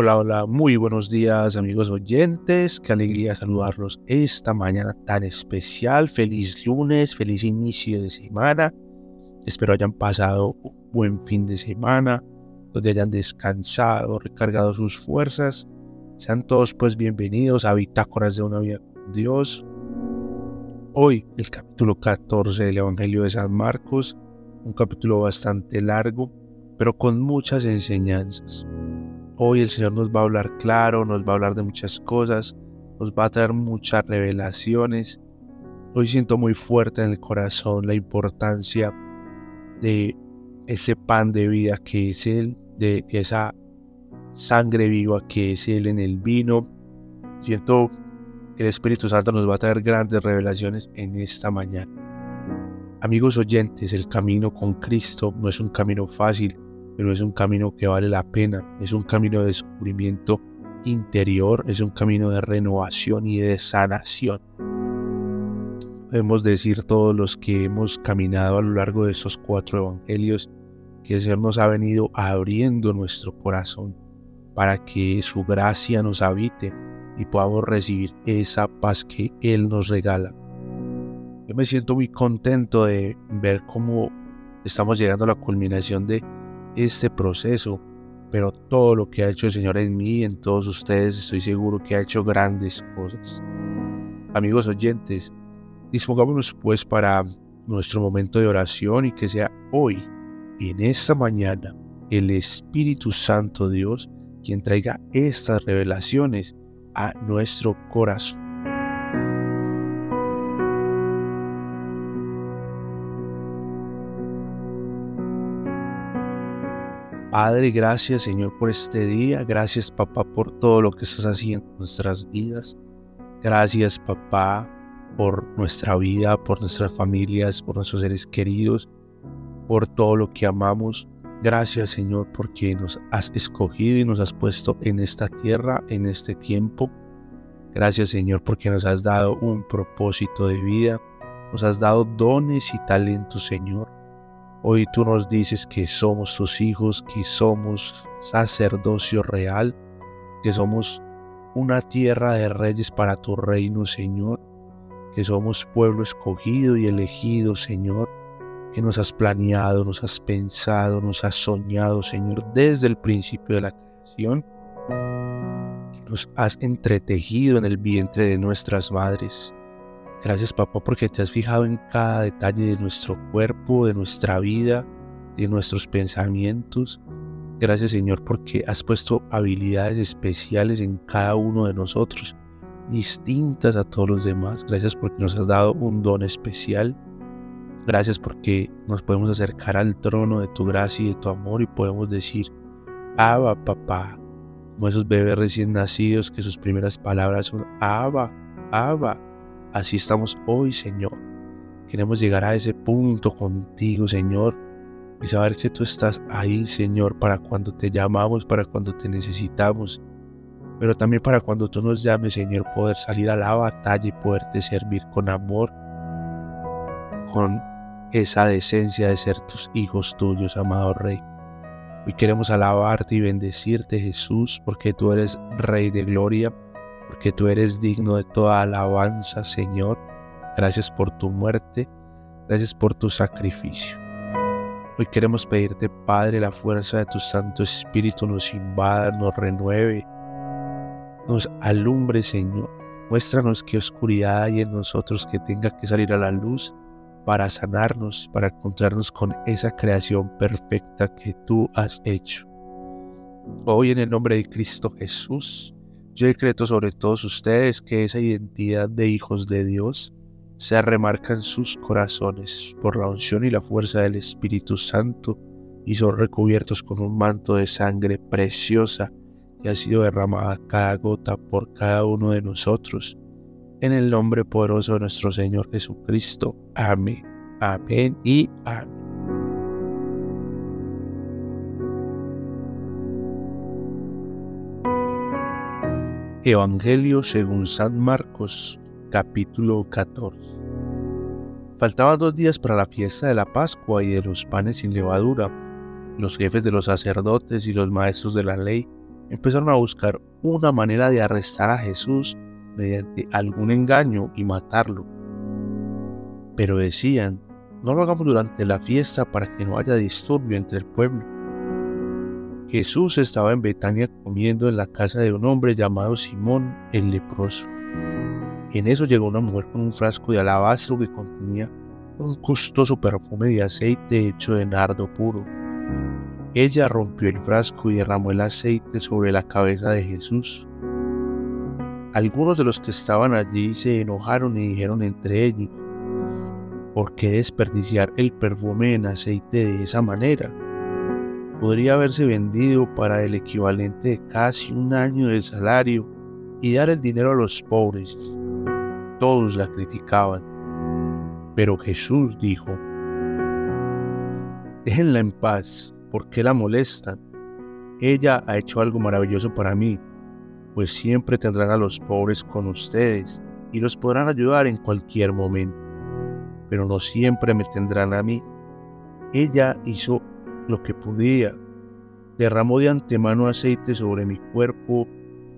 Hola, hola, muy buenos días amigos oyentes, qué alegría saludarlos esta mañana tan especial, feliz lunes, feliz inicio de semana, espero hayan pasado un buen fin de semana, donde hayan descansado, recargado sus fuerzas, sean todos pues bienvenidos a Bitácoras de una vida con Dios. Hoy el capítulo 14 del Evangelio de San Marcos, un capítulo bastante largo, pero con muchas enseñanzas. Hoy el Señor nos va a hablar claro, nos va a hablar de muchas cosas, nos va a traer muchas revelaciones. Hoy siento muy fuerte en el corazón la importancia de ese pan de vida que es Él, de esa sangre viva que es Él en el vino. Siento que el Espíritu Santo nos va a traer grandes revelaciones en esta mañana. Amigos oyentes, el camino con Cristo no es un camino fácil, pero es un camino que vale la pena, es un camino de descubrimiento interior, es un camino de renovación y de sanación. Podemos decir todos los que hemos caminado a lo largo de estos cuatro evangelios que el Señor nos ha venido abriendo nuestro corazón para que su gracia nos habite y podamos recibir esa paz que Él nos regala. Yo me siento muy contento de ver cómo estamos llegando a la culminación de este proceso, pero todo lo que ha hecho el Señor en mí y en todos ustedes, estoy seguro que ha hecho grandes cosas. Amigos oyentes, dispongámonos pues para nuestro momento de oración y que sea hoy, en esta mañana, el Espíritu Santo Dios quien traiga estas revelaciones a nuestro corazón. Padre, gracias Señor por este día. Gracias papá por todo lo que estás haciendo en nuestras vidas. Gracias papá por nuestra vida, por nuestras familias, por nuestros seres queridos, por todo lo que amamos. Gracias Señor porque nos has escogido y nos has puesto en esta tierra, en este tiempo. Gracias Señor porque nos has dado un propósito de vida. Nos has dado dones y talentos Señor. Hoy tú nos dices que somos tus hijos, que somos sacerdocio real, que somos una tierra de reyes para tu reino, Señor, que somos pueblo escogido y elegido, Señor, que nos has planeado, nos has pensado, nos has soñado, Señor, desde el principio de la creación, que nos has entretejido en el vientre de nuestras madres. Gracias papá porque te has fijado en cada detalle de nuestro cuerpo, de nuestra vida, de nuestros pensamientos. Gracias Señor porque has puesto habilidades especiales en cada uno de nosotros, distintas a todos los demás. Gracias porque nos has dado un don especial. Gracias porque nos podemos acercar al trono de tu gracia y de tu amor y podemos decir, Abba papá, como esos bebés recién nacidos que sus primeras palabras son, Abba, Abba. Así estamos hoy, Señor. Queremos llegar a ese punto contigo, Señor, y saber que tú estás ahí, Señor, para cuando te llamamos, para cuando te necesitamos, pero también para cuando tú nos llames, Señor, poder salir a la batalla y poderte servir con amor, con esa decencia de ser tus hijos tuyos, amado Rey. Hoy queremos alabarte y bendecirte, Jesús, porque tú eres Rey de gloria porque tú eres digno de toda alabanza, Señor. Gracias por tu muerte, gracias por tu sacrificio. Hoy queremos pedirte, Padre, la fuerza de tu Santo Espíritu nos invada, nos renueve, nos alumbre, Señor. Muéstranos qué oscuridad hay en nosotros que tenga que salir a la luz para sanarnos, para encontrarnos con esa creación perfecta que tú has hecho. Hoy en el nombre de Cristo Jesús, yo decreto sobre todos ustedes que esa identidad de hijos de Dios se remarca en sus corazones por la unción y la fuerza del Espíritu Santo y son recubiertos con un manto de sangre preciosa que ha sido derramada cada gota por cada uno de nosotros. En el nombre poderoso de nuestro Señor Jesucristo. Amén. Amén y amén. Evangelio según San Marcos, capítulo 14. Faltaban dos días para la fiesta de la Pascua y de los panes sin levadura. Los jefes de los sacerdotes y los maestros de la ley empezaron a buscar una manera de arrestar a Jesús mediante algún engaño y matarlo. Pero decían, no lo hagamos durante la fiesta para que no haya disturbio entre el pueblo. Jesús estaba en Betania comiendo en la casa de un hombre llamado Simón el leproso. En eso llegó una mujer con un frasco de alabastro que contenía un costoso perfume de aceite hecho de nardo puro. Ella rompió el frasco y derramó el aceite sobre la cabeza de Jesús. Algunos de los que estaban allí se enojaron y dijeron entre ellos, ¿por qué desperdiciar el perfume en aceite de esa manera? Podría haberse vendido para el equivalente de casi un año de salario y dar el dinero a los pobres todos la criticaban. Pero Jesús dijo, déjenla en paz, porque la molestan? Ella ha hecho algo maravilloso para mí, pues siempre tendrán a los pobres con ustedes y los podrán ayudar en cualquier momento, pero no siempre me tendrán a mí. Ella hizo lo que podía, derramó de antemano aceite sobre mi cuerpo,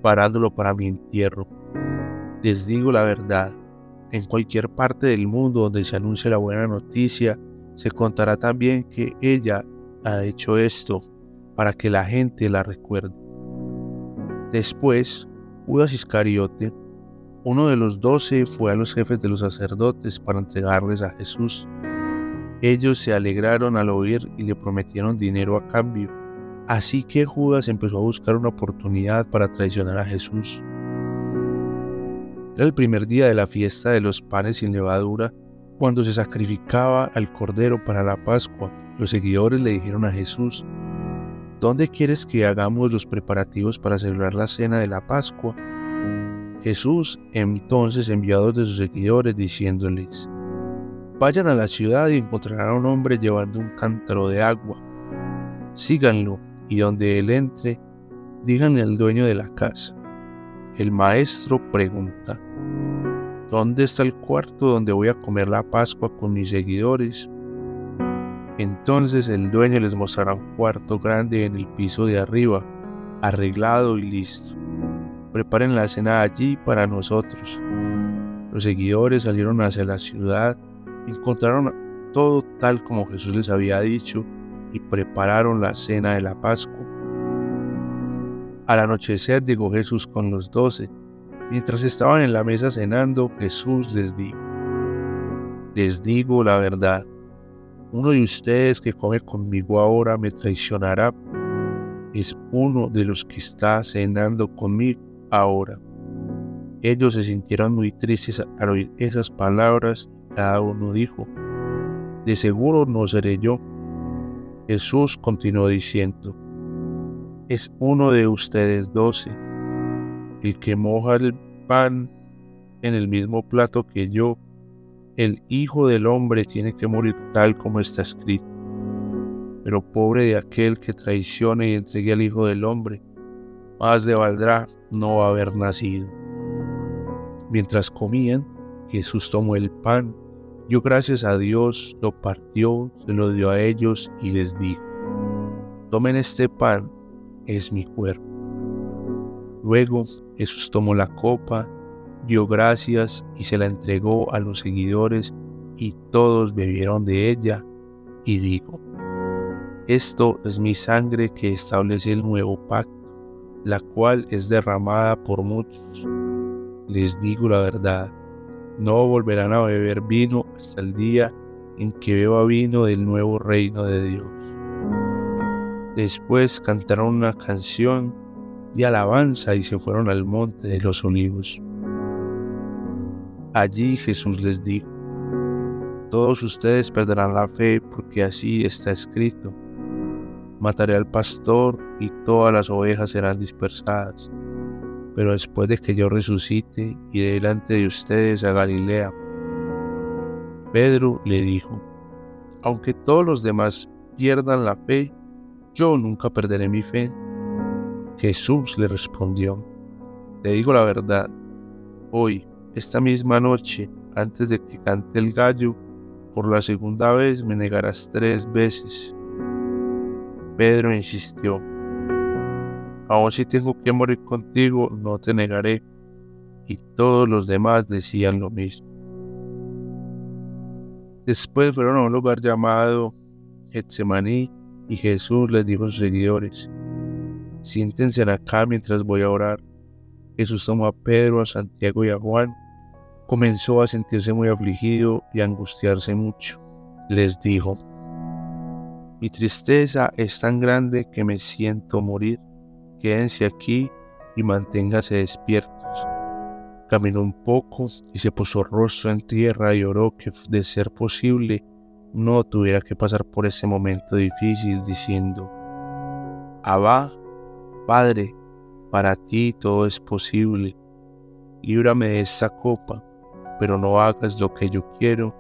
parándolo para mi entierro. Les digo la verdad, en cualquier parte del mundo donde se anuncie la buena noticia, se contará también que ella ha hecho esto para que la gente la recuerde. Después, Judas Iscariote, uno de los doce, fue a los jefes de los sacerdotes para entregarles a Jesús. Ellos se alegraron al oír y le prometieron dinero a cambio. Así que Judas empezó a buscar una oportunidad para traicionar a Jesús. Era el primer día de la fiesta de los panes sin levadura, cuando se sacrificaba al cordero para la Pascua. Los seguidores le dijeron a Jesús, ¿dónde quieres que hagamos los preparativos para celebrar la cena de la Pascua? Jesús entonces envió a dos de sus seguidores diciéndoles, Vayan a la ciudad y encontrarán a un hombre llevando un cántaro de agua. Síganlo y donde él entre, díganle al dueño de la casa el maestro pregunta, ¿dónde está el cuarto donde voy a comer la Pascua con mis seguidores? Entonces el dueño les mostrará un cuarto grande en el piso de arriba, arreglado y listo. Preparen la cena allí para nosotros. Los seguidores salieron hacia la ciudad, encontraron todo tal como Jesús les había dicho y prepararon la cena de la Pascua. Al anochecer llegó Jesús con los doce. Mientras estaban en la mesa cenando, Jesús les dijo, les digo la verdad, uno de ustedes que come conmigo ahora me traicionará. Es uno de los que está cenando conmigo ahora. Ellos se sintieron muy tristes al oír esas palabras. Cada uno dijo, de seguro no seré yo. Jesús continuó diciendo, es uno de ustedes doce, el que moja el pan en el mismo plato que yo. El Hijo del Hombre tiene que morir tal como está escrito. Pero pobre de aquel que traicione y entregue al Hijo del Hombre, más le valdrá no haber nacido. Mientras comían, Jesús tomó el pan, dio gracias a Dios, lo partió, se lo dio a ellos y les dijo, tomen este pan es mi cuerpo. Luego Jesús tomó la copa, dio gracias y se la entregó a los seguidores y todos bebieron de ella y dijo, esto es mi sangre que establece el nuevo pacto, la cual es derramada por muchos. Les digo la verdad, no volverán a beber vino hasta el día en que beba vino del nuevo reino de Dios. Después cantaron una canción de alabanza y se fueron al monte de los olivos. Allí Jesús les dijo, todos ustedes perderán la fe porque así está escrito. Mataré al pastor y todas las ovejas serán dispersadas. Pero después de que yo resucite, iré delante de ustedes a Galilea. Pedro le dijo, aunque todos los demás pierdan la fe, yo nunca perderé mi fe. Jesús le respondió, te digo la verdad, hoy, esta misma noche, antes de que cante el gallo, por la segunda vez me negarás tres veces. Pedro insistió, aun si tengo que morir contigo, no te negaré. Y todos los demás decían lo mismo. Después fueron a un lugar llamado Getsemaní y Jesús les dijo a sus seguidores, siéntense acá mientras voy a orar. Jesús tomó a Pedro, a Santiago y a Juan. Comenzó a sentirse muy afligido y a angustiarse mucho. Les dijo, mi tristeza es tan grande que me siento morir. Quédense aquí y manténganse despiertos. Caminó un poco y se puso rostro en tierra y oró que de ser posible no tuviera que pasar por ese momento difícil diciendo, Abba, Padre, para ti todo es posible. Líbrame de esta copa, pero no hagas lo que yo quiero,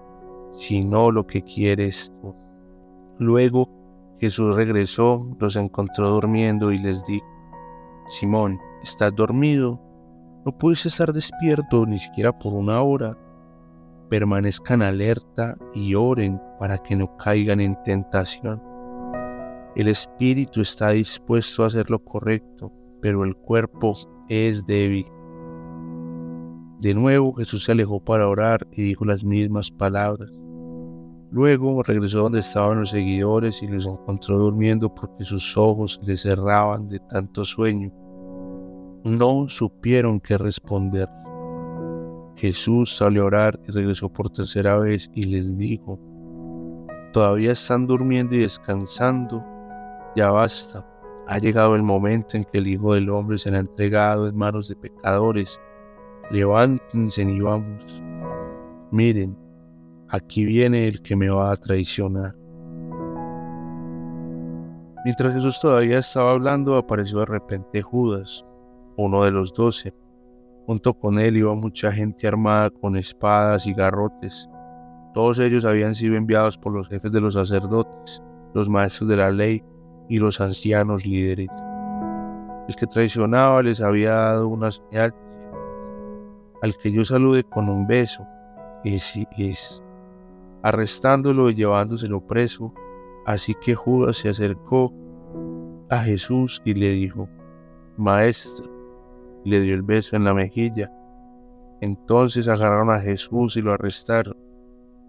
sino lo que quieres tú. Luego Jesús regresó, los encontró durmiendo y les dijo, Simón, ¿estás dormido? No puedes estar despierto ni siquiera por una hora. Permanezcan alerta y oren para que no caigan en tentación. El espíritu está dispuesto a hacer lo correcto, pero el cuerpo es débil. De nuevo Jesús se alejó para orar y dijo las mismas palabras. Luego regresó donde estaban los seguidores y los encontró durmiendo porque sus ojos le cerraban de tanto sueño. No supieron qué responder. Jesús salió a orar y regresó por tercera vez y les dijo, todavía están durmiendo y descansando, ya basta ha llegado el momento en que el Hijo del Hombre será entregado en manos de pecadores. Levántense y vamos. Miren, aquí viene el que me va a traicionar. Mientras Jesús todavía estaba hablando, apareció de repente Judas, uno de los doce. Junto con él iba mucha gente armada con espadas y garrotes. Todos ellos habían sido enviados por los jefes de los sacerdotes, los maestros de la ley y los ancianos líderes. El que traicionaba les había dado una señal al que yo salude con un beso. Ese es. Arrestándolo y llevándoselo preso. Así que Judas se acercó a Jesús y le dijo, Maestro, y le dio el beso en la mejilla. Entonces agarraron a Jesús y lo arrestaron.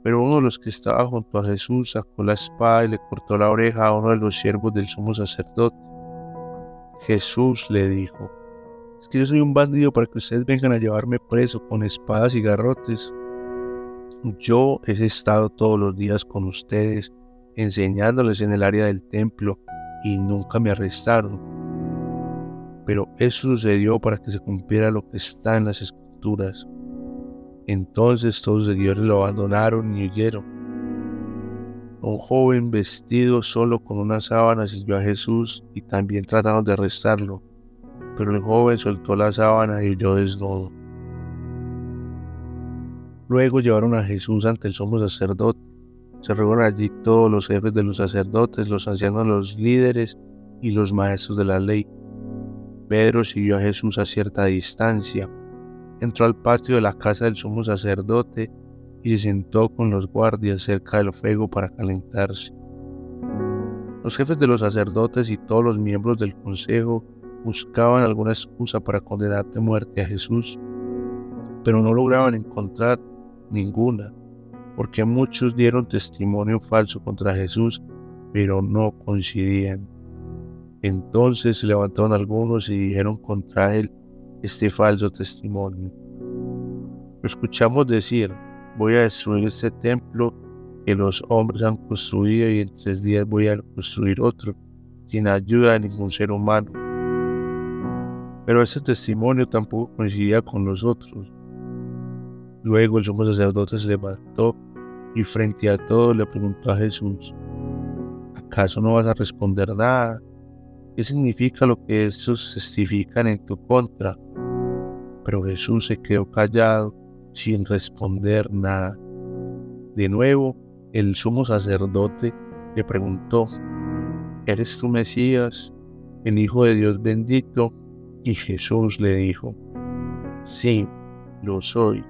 Pero uno de los que estaba junto a Jesús sacó la espada y le cortó la oreja a uno de los siervos del sumo sacerdote. Jesús le dijo, es que yo soy un bandido para que ustedes vengan a llevarme preso con espadas y garrotes. Yo he estado todos los días con ustedes, enseñándoles en el área del templo, y nunca me arrestaron. Pero eso sucedió para que se cumpliera lo que está en las escrituras. Entonces todos los seguidores lo abandonaron y huyeron. Un joven vestido solo con una sábana siguió a Jesús y también trataron de arrestarlo, pero el joven soltó la sábana y huyó desnudo. Luego llevaron a Jesús ante el sumo sacerdote. Se reunieron allí todos los jefes de los sacerdotes, los ancianos, los líderes y los maestros de la ley. Pedro siguió a Jesús a cierta distancia entró al patio de la casa del sumo sacerdote y se sentó con los guardias cerca del fuego para calentarse. Los jefes de los sacerdotes y todos los miembros del consejo buscaban alguna excusa para condenar de muerte a Jesús, pero no lograban encontrar ninguna, porque muchos dieron testimonio falso contra Jesús, pero no coincidían. Entonces se levantaron algunos y dijeron contra él, este falso testimonio. Lo escuchamos decir, voy a destruir este templo que los hombres han construido y en tres días voy a construir otro, sin ayuda de ningún ser humano. Pero ese testimonio tampoco coincidía con los otros. Luego el sumo sacerdote se levantó y frente a todos le preguntó a Jesús, ¿acaso no vas a responder nada? ¿Qué significa lo que estos testifican en tu contra? Pero Jesús se quedó callado sin responder nada. De nuevo, el sumo sacerdote le preguntó, ¿eres tú Mesías, el Hijo de Dios bendito? Y Jesús le dijo, sí, lo soy.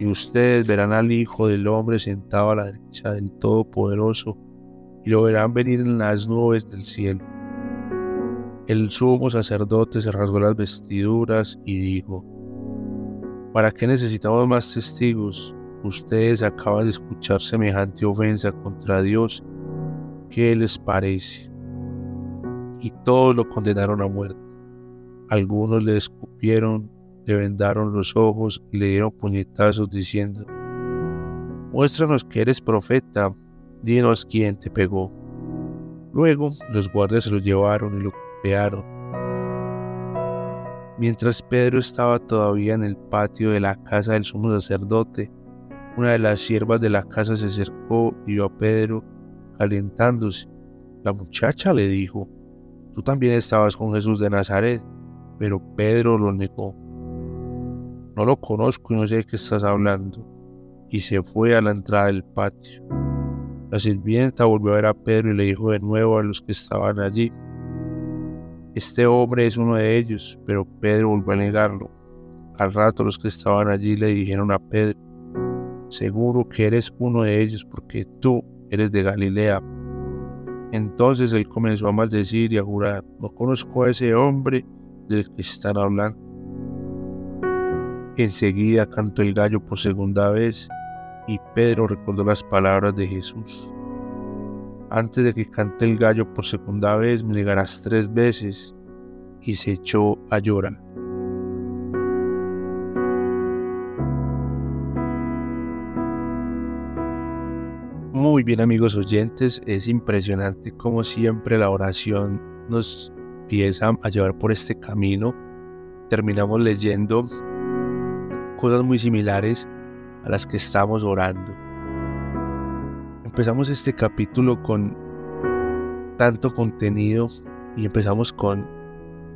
Y ustedes verán al Hijo del Hombre sentado a la derecha del Todopoderoso y lo verán venir en las nubes del cielo. El sumo sacerdote se rasgó las vestiduras y dijo, ¿para qué necesitamos más testigos? Ustedes acaban de escuchar semejante ofensa contra Dios. ¿Qué les parece? Y todos lo condenaron a muerte. Algunos le escupieron, le vendaron los ojos y le dieron puñetazos diciendo, Muéstranos que eres profeta, dinos quién te pegó. Luego los guardias se lo llevaron y lo Mientras Pedro estaba todavía en el patio de la casa del sumo sacerdote, una de las siervas de la casa se acercó y vio a Pedro calentándose. La muchacha le dijo, tú también estabas con Jesús de Nazaret, pero Pedro lo negó. No lo conozco y no sé de qué estás hablando. Y se fue a la entrada del patio. La sirvienta volvió a ver a Pedro y le dijo de nuevo a los que estaban allí, este hombre es uno de ellos, pero Pedro volvió a negarlo. Al rato los que estaban allí le dijeron a Pedro, seguro que eres uno de ellos porque tú eres de Galilea. Entonces él comenzó a maldecir y a jurar, no conozco a ese hombre del que están hablando. Enseguida cantó el gallo por segunda vez y Pedro recordó las palabras de Jesús. Antes de que cante el gallo por segunda vez, me negarás tres veces. Y se echó a llorar. Muy bien amigos oyentes, es impresionante como siempre la oración nos empieza a llevar por este camino. Terminamos leyendo cosas muy similares a las que estamos orando. Empezamos este capítulo con tanto contenido y empezamos con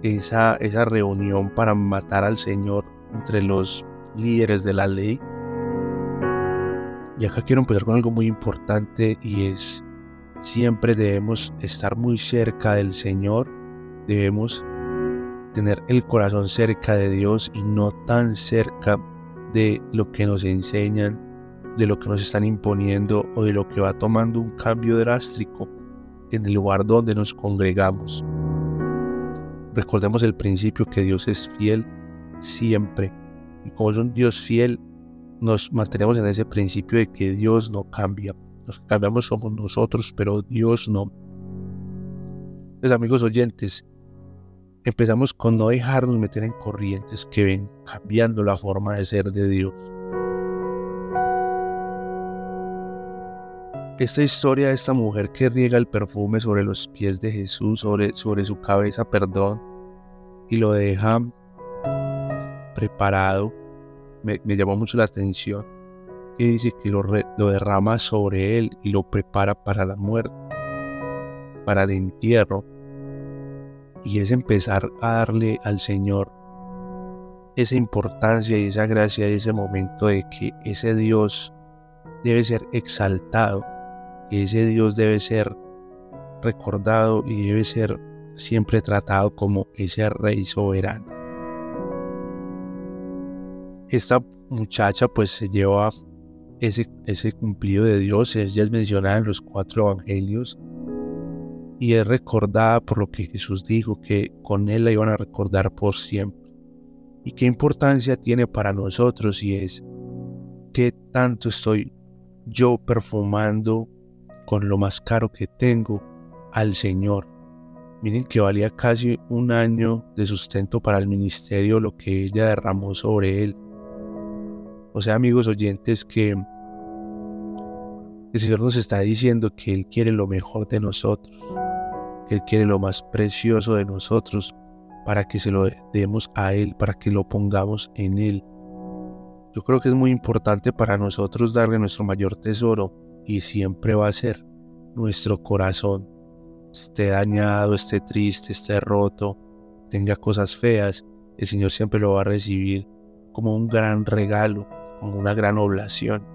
esa, esa reunión para matar al Señor entre los líderes de la ley. Y acá quiero empezar con algo muy importante y es siempre debemos estar muy cerca del Señor, debemos tener el corazón cerca de Dios y no tan cerca de lo que nos enseñan, de lo que nos están imponiendo o de lo que va tomando un cambio drástico en el lugar donde nos congregamos. Recordemos el principio que Dios es fiel siempre. Y como es un Dios fiel, nos mantenemos en ese principio de que Dios no cambia. Los que cambiamos somos nosotros, pero Dios no. Entonces, amigos oyentes, empezamos con no dejarnos meter en corrientes que ven cambiando la forma de ser de Dios. Esta historia de esta mujer que riega el perfume sobre los pies de Jesús, sobre, sobre su cabeza, perdón, y lo deja preparado, me, llamó mucho la atención. Que dice que lo, lo derrama sobre él y lo prepara para la muerte, para el entierro y es empezar a darle al Señor esa importancia y esa gracia y ese momento de que ese Dios debe ser exaltado, ese Dios debe ser recordado y debe ser siempre tratado como ese rey soberano. Esta muchacha pues se lleva ese, ese cumplido de Dios, ella es mencionada en los cuatro evangelios, y es recordada por lo que Jesús dijo, que con Él la iban a recordar por siempre. Y qué importancia tiene para nosotros y es qué tanto estoy yo perfumando con lo más caro que tengo al Señor. Miren que valía casi un año de sustento para el ministerio lo que ella derramó sobre él. O sea, amigos oyentes, que el Señor nos está diciendo que Él quiere lo mejor de nosotros él quiere lo más precioso de nosotros para que se lo demos a Él, para que lo pongamos en Él. Yo creo que es muy importante para nosotros darle nuestro mayor tesoro y siempre va a ser nuestro corazón. Esté dañado, esté triste, esté roto, tenga cosas feas, el Señor siempre lo va a recibir como un gran regalo, como una gran oblación.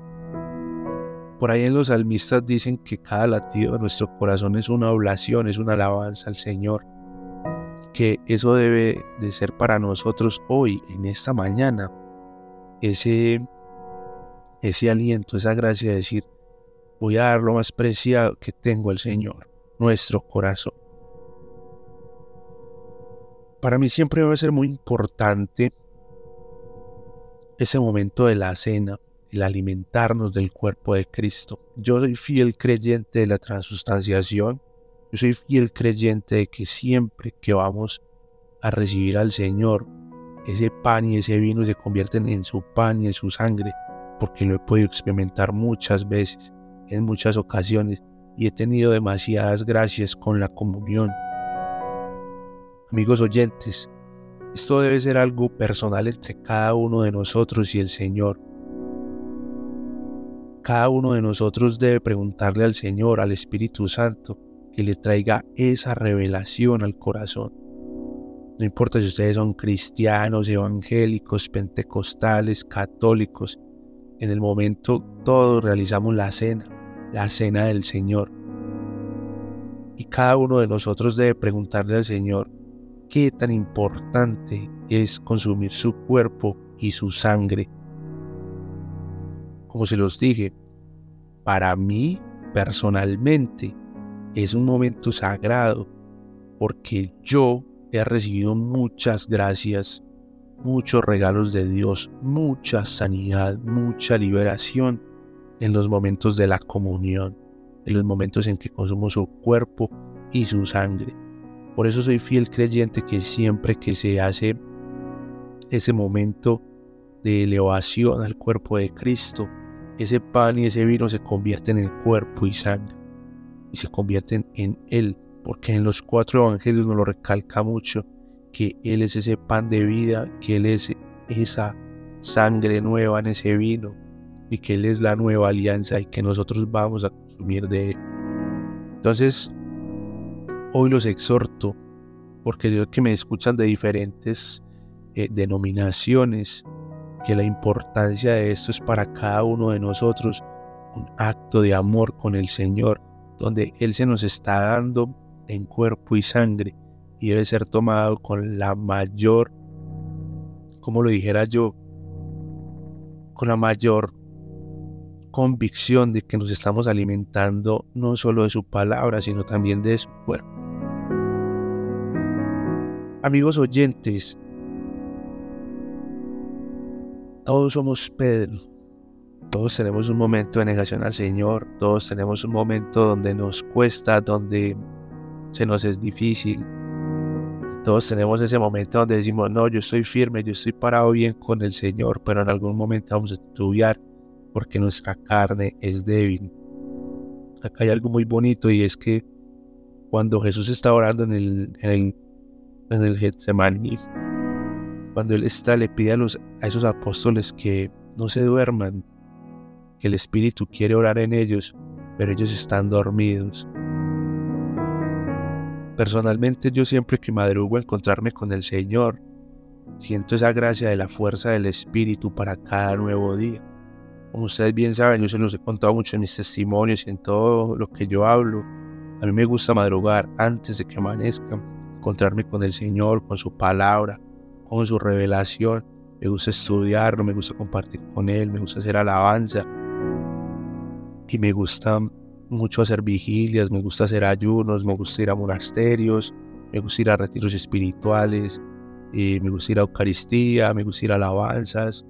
Por ahí en los salmistas dicen que cada latido de nuestro corazón es una oblación, es una alabanza al Señor. Que eso debe de ser para nosotros hoy, en esta mañana, ese, ese aliento, esa gracia de decir, voy a dar lo más preciado que tengo al Señor, nuestro corazón. Para mí siempre va a ser muy importante ese momento de la cena, el alimentarnos del cuerpo de Cristo. Yo soy fiel creyente de la transustanciación, yo soy fiel creyente de que siempre que vamos a recibir al Señor, ese pan y ese vino se convierten en su pan y en su sangre, porque lo he podido experimentar muchas veces, en muchas ocasiones, y he tenido demasiadas gracias con la comunión. Amigos oyentes, esto debe ser algo personal entre cada uno de nosotros y el Señor. Cada uno de nosotros debe preguntarle al Señor, al Espíritu Santo, que le traiga esa revelación al corazón. No importa si ustedes son cristianos, evangélicos, pentecostales, católicos, en el momento todos realizamos la cena, la cena del Señor. Y cada uno de nosotros debe preguntarle al Señor, qué tan importante es consumir su cuerpo y su sangre. Como se los dije, para mí personalmente es un momento sagrado porque yo he recibido muchas gracias, muchos regalos de Dios, mucha sanidad, mucha liberación en los momentos de la comunión, en los momentos en que consumo su cuerpo y su sangre. Por eso soy fiel creyente que siempre que se hace ese momento de elevación al cuerpo de Cristo, ese pan y ese vino se convierten en cuerpo y sangre y se convierten en Él, porque en los cuatro evangelios nos lo recalca mucho, que Él es ese pan de vida, que Él es esa sangre nueva en ese vino y que Él es la nueva alianza y que nosotros vamos a consumir de Él. Entonces, hoy los exhorto, porque yo que me escuchan de diferentes eh, denominaciones, que la importancia de esto es para cada uno de nosotros un acto de amor con el Señor, donde Él se nos está dando en cuerpo y sangre y debe ser tomado con la mayor, como lo dijera yo, con la mayor convicción de que nos estamos alimentando no solo de su palabra, sino también de su cuerpo. Amigos oyentes, todos somos Pedro, todos tenemos un momento de negación al Señor, todos tenemos un momento donde nos cuesta, donde se nos es difícil. Todos tenemos ese momento donde decimos, no, yo estoy firme, yo estoy parado bien con el Señor, pero en algún momento vamos a estudiar porque nuestra carne es débil. Acá hay algo muy bonito y es que cuando Jesús está orando en el, en el en el cuando Él está, le pide a, los, a esos apóstoles que no se duerman, que el Espíritu quiere orar en ellos, pero ellos están dormidos. Personalmente yo siempre que madrugo a encontrarme con el Señor, siento esa gracia de la fuerza del Espíritu para cada nuevo día. Como ustedes bien saben, yo se los he contado mucho en mis testimonios y en todo lo que yo hablo. A mí me gusta madrugar antes de que amanezca encontrarme con el Señor, con su palabra, con su revelación. Me gusta estudiarlo, me gusta compartir con Él, me gusta hacer alabanza. Y me gusta mucho hacer vigilias, me gusta hacer ayunos, me gusta ir a monasterios, me gusta ir a retiros espirituales, y me gusta ir a Eucaristía, me gusta ir a alabanzas,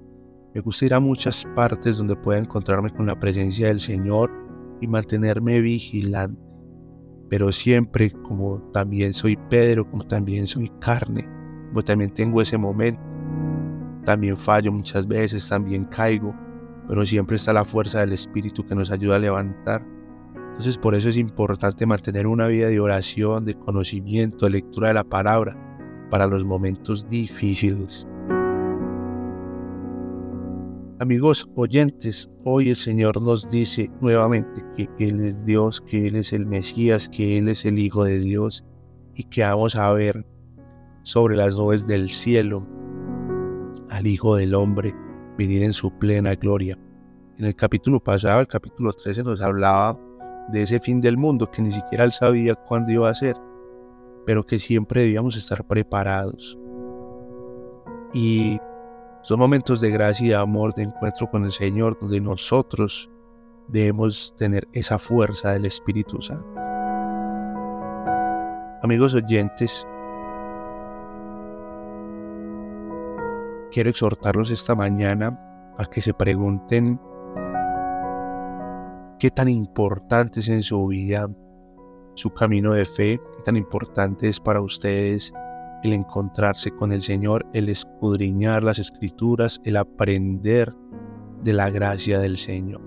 me gusta ir a muchas partes donde pueda encontrarme con la presencia del Señor y mantenerme vigilante pero siempre como también soy Pedro, como también soy carne, como también tengo ese momento, también fallo muchas veces, también caigo, pero siempre está la fuerza del Espíritu que nos ayuda a levantar. Entonces por eso es importante mantener una vida de oración, de conocimiento, de lectura de la palabra para los momentos difíciles. Amigos oyentes, hoy el Señor nos dice nuevamente que Él es Dios, que Él es el Mesías, que Él es el Hijo de Dios y que vamos a ver sobre las nubes del cielo al Hijo del Hombre venir en su plena gloria. En el capítulo pasado, el capítulo 13, nos hablaba de ese fin del mundo que ni siquiera Él sabía cuándo iba a ser, pero que siempre debíamos estar preparados. Y son momentos de gracia y de amor, de encuentro con el Señor, donde nosotros debemos tener esa fuerza del Espíritu Santo. Amigos oyentes, quiero exhortarlos esta mañana a que se pregunten qué tan importante es en su vida su camino de fe, qué tan importante es para ustedes el encontrarse con el Señor, el escudriñar las escrituras, el aprender de la gracia del Señor.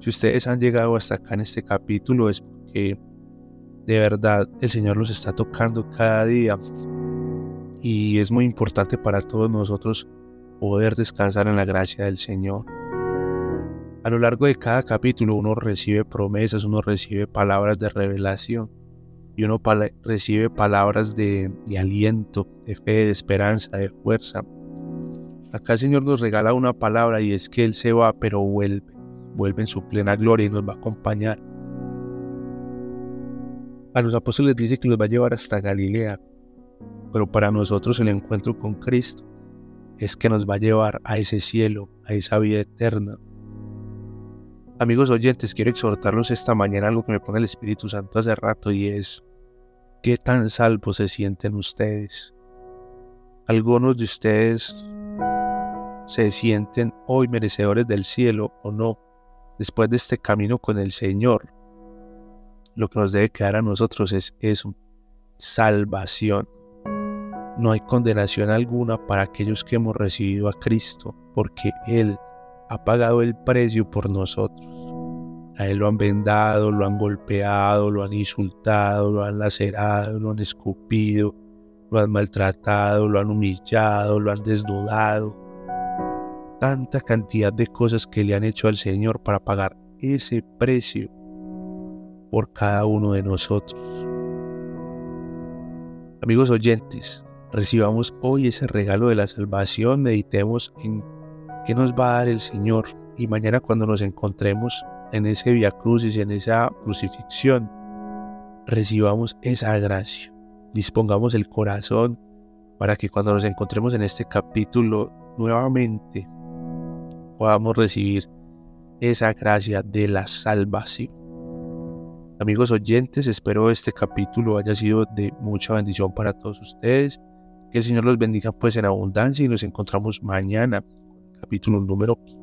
Si ustedes han llegado hasta acá en este capítulo es porque de verdad el Señor los está tocando cada día y es muy importante para todos nosotros poder descansar en la gracia del Señor. A lo largo de cada capítulo uno recibe promesas, uno recibe palabras de revelación y uno recibe palabras de, de aliento, de fe, de esperanza, de fuerza. Acá el Señor nos regala una palabra y es que Él se va pero vuelve, vuelve en su plena gloria y nos va a acompañar. A los apóstoles dice que los va a llevar hasta Galilea, pero para nosotros el encuentro con Cristo es que nos va a llevar a ese cielo, a esa vida eterna. Amigos oyentes, quiero exhortarlos esta mañana algo que me pone el Espíritu Santo hace rato y es qué tan salvos se sienten ustedes. Algunos de ustedes se sienten hoy merecedores del cielo o no, después de este camino con el Señor. Lo que nos debe quedar a nosotros es eso, salvación. No hay condenación alguna para aquellos que hemos recibido a Cristo, porque Él ha pagado el precio por nosotros. A Él lo han vendado, lo han golpeado, lo han insultado, lo han lacerado, lo han escupido, lo han maltratado, lo han humillado, lo han desnudado. Tanta cantidad de cosas que le han hecho al Señor para pagar ese precio por cada uno de nosotros. Amigos oyentes, recibamos hoy ese regalo de la salvación, meditemos en qué nos va a dar el Señor y mañana cuando nos encontremos en ese Via Crucis, en esa crucifixión, recibamos esa gracia. Dispongamos el corazón para que cuando nos encontremos en este capítulo nuevamente podamos recibir esa gracia de la salvación. Amigos oyentes, espero este capítulo haya sido de mucha bendición para todos ustedes. Que el Señor los bendiga pues en abundancia y nos encontramos mañana, capítulo número 15.